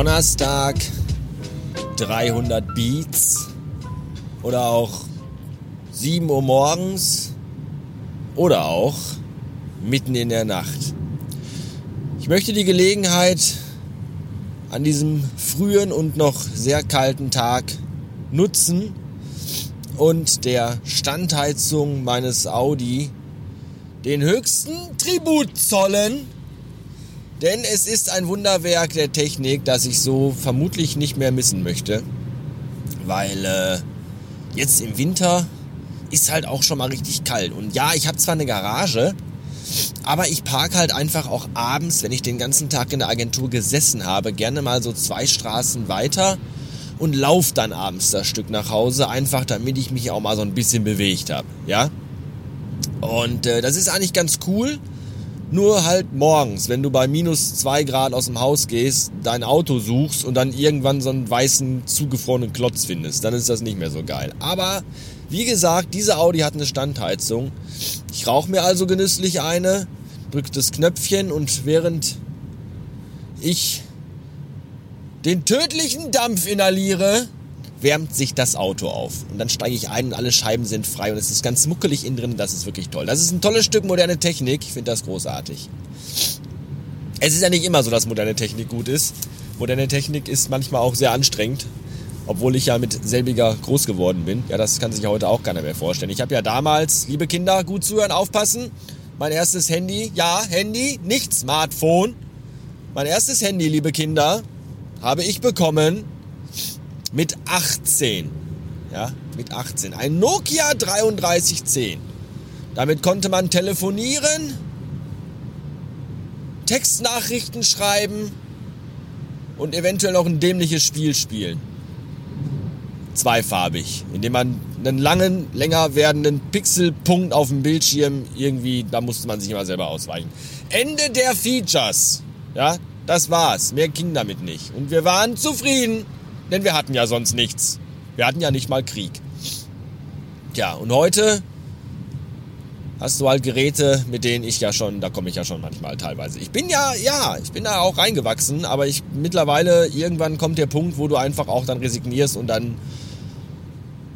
Donnerstag 300 Beats oder auch 7 Uhr morgens oder auch mitten in der Nacht. Ich möchte die Gelegenheit an diesem frühen und noch sehr kalten Tag nutzen und der Standheizung meines Audi den höchsten Tribut zollen. Denn es ist ein Wunderwerk der Technik, das ich so vermutlich nicht mehr missen möchte. Weil äh, jetzt im Winter ist halt auch schon mal richtig kalt. Und ja, ich habe zwar eine Garage, aber ich parke halt einfach auch abends, wenn ich den ganzen Tag in der Agentur gesessen habe, gerne mal so zwei Straßen weiter und lauf dann abends das Stück nach Hause, einfach damit ich mich auch mal so ein bisschen bewegt habe, ja? Und äh, das ist eigentlich ganz cool. Nur halt morgens, wenn du bei minus zwei Grad aus dem Haus gehst, dein Auto suchst und dann irgendwann so einen weißen, zugefrorenen Klotz findest, dann ist das nicht mehr so geil. Aber wie gesagt, diese Audi hat eine Standheizung. Ich rauche mir also genüsslich eine, drücke das Knöpfchen und während ich den tödlichen Dampf inhaliere, wärmt sich das Auto auf. Und dann steige ich ein und alle Scheiben sind frei und es ist ganz muckelig innen drin. Das ist wirklich toll. Das ist ein tolles Stück moderne Technik. Ich finde das großartig. Es ist ja nicht immer so, dass moderne Technik gut ist. Moderne Technik ist manchmal auch sehr anstrengend. Obwohl ich ja mit selbiger groß geworden bin. Ja, das kann sich heute auch keiner mehr vorstellen. Ich habe ja damals, liebe Kinder, gut zuhören, aufpassen. Mein erstes Handy, ja, Handy, nicht Smartphone. Mein erstes Handy, liebe Kinder, habe ich bekommen mit 18. Ja, mit 18. Ein Nokia 3310. Damit konnte man telefonieren, Textnachrichten schreiben und eventuell noch ein dämliches Spiel spielen. Zweifarbig, indem man einen langen, länger werdenden Pixelpunkt auf dem Bildschirm irgendwie, da musste man sich immer selber ausweichen. Ende der Features. Ja, das war's. Mehr ging damit nicht. Und wir waren zufrieden, denn wir hatten ja sonst nichts. Wir hatten ja nicht mal Krieg. Tja, und heute hast du halt Geräte, mit denen ich ja schon, da komme ich ja schon manchmal teilweise. Ich bin ja, ja, ich bin da auch reingewachsen, aber ich mittlerweile, irgendwann kommt der Punkt, wo du einfach auch dann resignierst und dann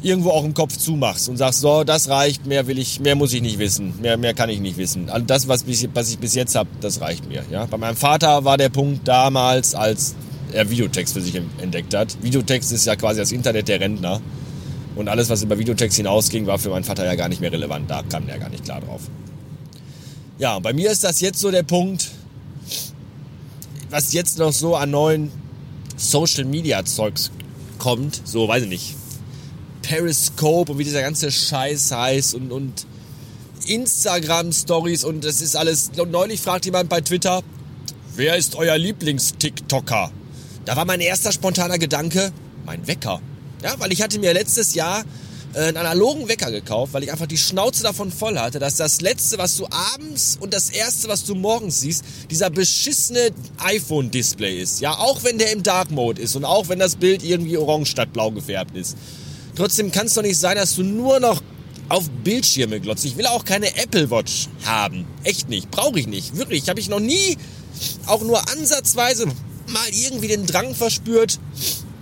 irgendwo auch im Kopf zumachst und sagst, so, das reicht, mehr will ich, mehr muss ich nicht wissen, mehr, mehr kann ich nicht wissen. Also das, was, ich, was ich bis jetzt habe, das reicht mir. Ja? Bei meinem Vater war der Punkt damals, als er Videotext für sich entdeckt hat. Videotext ist ja quasi das Internet der Rentner. Und alles, was über Videotext hinausging, war für meinen Vater ja gar nicht mehr relevant. Da kam er gar nicht klar drauf. Ja, bei mir ist das jetzt so der Punkt, was jetzt noch so an neuen Social Media Zeugs kommt, so weiß ich nicht, Periscope und wie dieser ganze Scheiß heißt und, und Instagram-Stories und das ist alles. Und neulich fragt jemand bei Twitter, wer ist euer Lieblings-TikToker? Da war mein erster spontaner Gedanke, mein Wecker. Ja, weil ich hatte mir letztes Jahr äh, einen analogen Wecker gekauft, weil ich einfach die Schnauze davon voll hatte, dass das letzte, was du abends und das erste, was du morgens siehst, dieser beschissene iPhone-Display ist. Ja, auch wenn der im Dark Mode ist und auch wenn das Bild irgendwie orange statt blau gefärbt ist. Trotzdem kann es doch nicht sein, dass du nur noch auf Bildschirme glotzt. Ich will auch keine Apple Watch haben. Echt nicht. Brauche ich nicht. Wirklich. Habe ich noch nie auch nur ansatzweise mal irgendwie den Drang verspürt.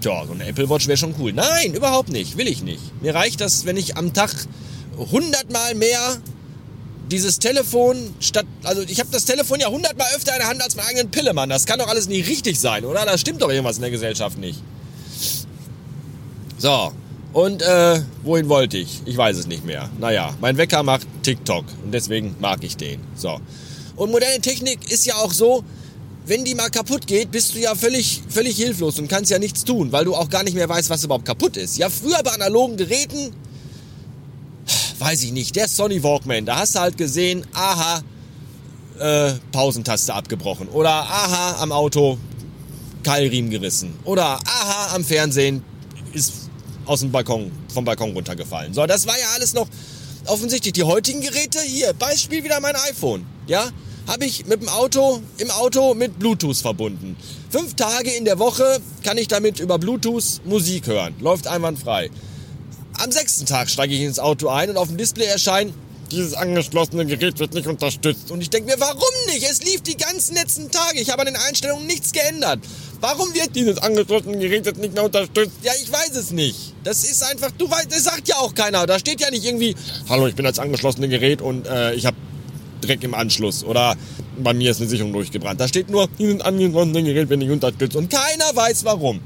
Ja, so eine Apple Watch wäre schon cool. Nein, überhaupt nicht. Will ich nicht. Mir reicht das, wenn ich am Tag hundertmal mehr dieses Telefon statt, also ich habe das Telefon ja hundertmal öfter in der Hand als meinen eigenen Pillemann. Das kann doch alles nicht richtig sein, oder? Da stimmt doch irgendwas in der Gesellschaft nicht. So, und äh, wohin wollte ich? Ich weiß es nicht mehr. Naja, mein Wecker macht TikTok und deswegen mag ich den. So. Und moderne Technik ist ja auch so, wenn die mal kaputt geht, bist du ja völlig, völlig hilflos und kannst ja nichts tun, weil du auch gar nicht mehr weißt, was überhaupt kaputt ist. Ja, früher bei analogen Geräten, weiß ich nicht, der Sony Walkman, da hast du halt gesehen, aha, äh, Pausentaste abgebrochen. Oder aha, am Auto Keilriemen gerissen. Oder aha, am Fernsehen ist aus dem Balkon, vom Balkon runtergefallen. So, das war ja alles noch offensichtlich. Die heutigen Geräte, hier, Beispiel wieder mein iPhone, ja, habe ich mit dem Auto, im Auto mit Bluetooth verbunden. Fünf Tage in der Woche kann ich damit über Bluetooth Musik hören. Läuft einwandfrei. Am sechsten Tag steige ich ins Auto ein und auf dem Display erscheint dieses angeschlossene Gerät wird nicht unterstützt. Und ich denke mir, warum nicht? Es lief die ganzen letzten Tage. Ich habe an den Einstellungen nichts geändert. Warum wird dieses angeschlossene Gerät jetzt nicht mehr unterstützt? Ja, ich weiß es nicht. Das ist einfach, du weißt, das sagt ja auch keiner. Da steht ja nicht irgendwie, hallo, ich bin als angeschlossene Gerät und äh, ich habe Dreck im Anschluss oder bei mir ist eine Sicherung durchgebrannt. Da steht nur, dieses angeschlossene Gerät wird nicht unterstützt und keiner weiß warum.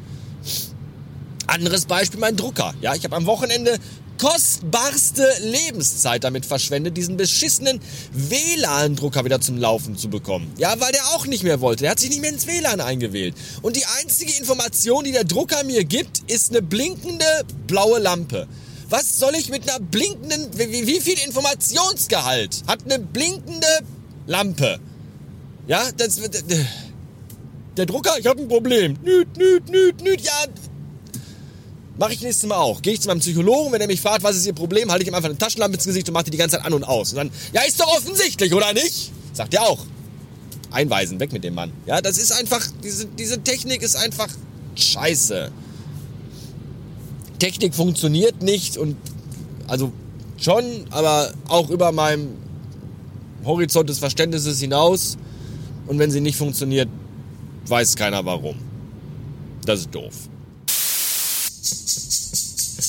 Anderes Beispiel, mein Drucker. Ja, ich habe am Wochenende kostbarste Lebenszeit damit verschwendet, diesen beschissenen WLAN-Drucker wieder zum Laufen zu bekommen. Ja, weil der auch nicht mehr wollte. Der hat sich nicht mehr ins WLAN eingewählt. Und die einzige Information, die der Drucker mir gibt, ist eine blinkende blaue Lampe. Was soll ich mit einer blinkenden, wie, wie viel Informationsgehalt hat eine blinkende Lampe? Ja, das, der Drucker, ich habe ein Problem. Nüt, nüt, nüt, nüt. Ja, Mache ich nächstes Mal auch. Gehe ich zu meinem Psychologen, wenn er mich fragt, was ist Ihr Problem, halte ich ihm einfach eine Taschenlampe ins Gesicht und mache die die ganze Zeit an und aus. Und dann, ja, ist doch offensichtlich, oder nicht? Sagt er auch. Einweisen, weg mit dem Mann. Ja, das ist einfach, diese, diese Technik ist einfach scheiße. Technik funktioniert nicht und, also schon, aber auch über meinem Horizont des Verständnisses hinaus. Und wenn sie nicht funktioniert, weiß keiner warum. Das ist doof.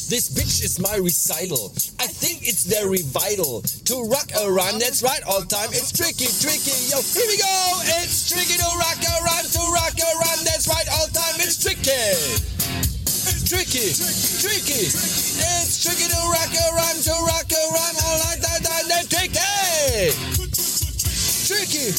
This bitch is my recital. I think it's very vital to rock around. That's right, all time. It's tricky, tricky. Yo, here we go. It's tricky to rock around, to rock around. That's right, all time. It's tricky. Tricky, tricky. It's tricky to rock around, to rock around. All night, night, night, night, tricky tricky.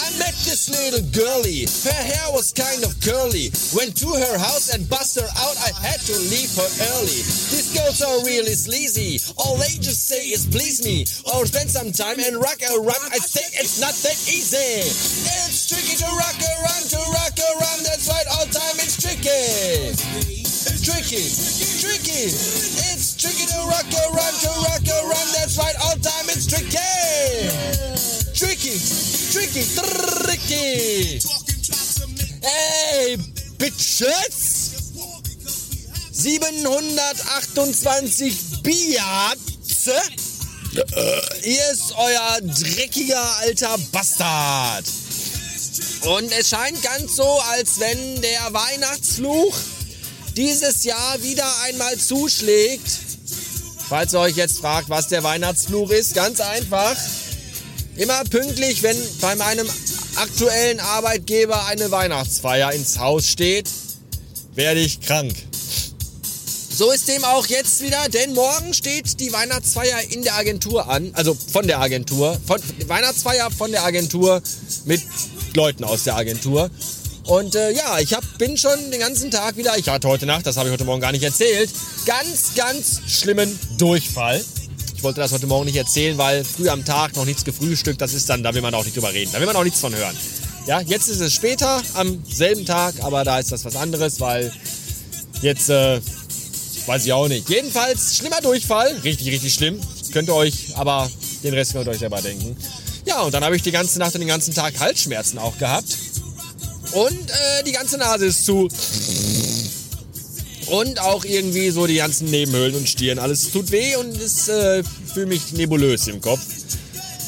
I met this little girlie. Her hair was kind of curly. Went to her house and bust her out. I had to leave her early. These girls are really sleazy. All they just say is please me. Or spend some time and rock around. I think it's not that easy. It's tricky to rock around, to rock around. That's right, all time it's tricky. Tricky, tricky. It's tricky to rock around, to rock around. That's right, all time it's tricky. Tricky, tricky, tricky. Hey, Bitches! 728 Biatze. Hier ist euer dreckiger alter Bastard. Und es scheint ganz so, als wenn der Weihnachtsfluch dieses Jahr wieder einmal zuschlägt. Falls ihr euch jetzt fragt, was der Weihnachtsfluch ist, ganz einfach. Immer pünktlich, wenn bei meinem aktuellen Arbeitgeber eine Weihnachtsfeier ins Haus steht, werde ich krank. So ist dem auch jetzt wieder, denn morgen steht die Weihnachtsfeier in der Agentur an, also von der Agentur, von Weihnachtsfeier von der Agentur mit Leuten aus der Agentur. Und äh, ja, ich hab, bin schon den ganzen Tag wieder, ich hatte heute Nacht, das habe ich heute Morgen gar nicht erzählt, ganz, ganz schlimmen Durchfall. Ich wollte das heute Morgen nicht erzählen, weil früh am Tag noch nichts gefrühstückt, das ist dann, da will man auch nicht drüber reden. Da will man auch nichts von hören. Ja, jetzt ist es später, am selben Tag, aber da ist das was anderes, weil jetzt, äh, weiß ich auch nicht. Jedenfalls, schlimmer Durchfall, richtig, richtig schlimm. Könnt ihr euch, aber den Rest könnt ihr euch selber denken. Ja, und dann habe ich die ganze Nacht und den ganzen Tag Halsschmerzen auch gehabt. Und äh, die ganze Nase ist zu. Und auch irgendwie so die ganzen Nebenhöhlen und Stirn. Alles tut weh und es äh, fühle mich nebulös im Kopf.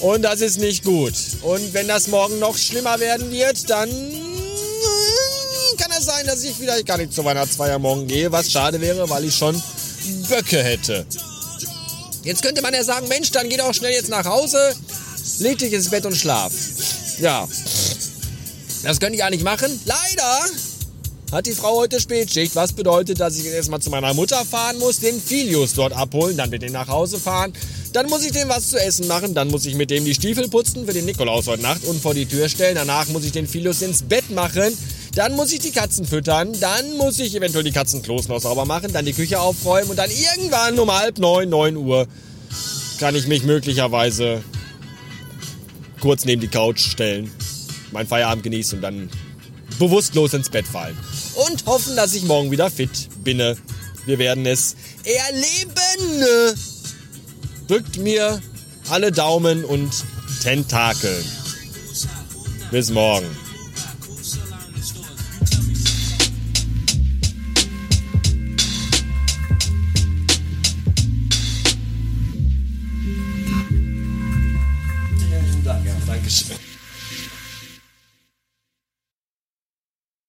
Und das ist nicht gut. Und wenn das morgen noch schlimmer werden wird, dann kann es sein, dass ich vielleicht gar nicht zur Weihnachtsfeier morgen gehe, was schade wäre, weil ich schon Böcke hätte. Jetzt könnte man ja sagen, Mensch, dann geh doch schnell jetzt nach Hause, leg dich ins Bett und schlaf. Ja, das könnte ich gar nicht machen. Leider hat die Frau heute Spätschicht, was bedeutet, dass ich erstmal zu meiner Mutter fahren muss, den Filius dort abholen, dann mit dem nach Hause fahren. Dann muss ich dem was zu essen machen, dann muss ich mit dem die Stiefel putzen für den Nikolaus heute Nacht und vor die Tür stellen. Danach muss ich den Filius ins Bett machen. Dann muss ich die Katzen füttern, dann muss ich eventuell die Katzenklos noch sauber machen, dann die Küche aufräumen und dann irgendwann um halb neun, neun Uhr kann ich mich möglicherweise kurz neben die Couch stellen, meinen Feierabend genießen und dann bewusstlos ins Bett fallen und hoffen, dass ich morgen wieder fit bin. Wir werden es erleben. Drückt mir alle Daumen und Tentakeln. Bis morgen. Dankeschön.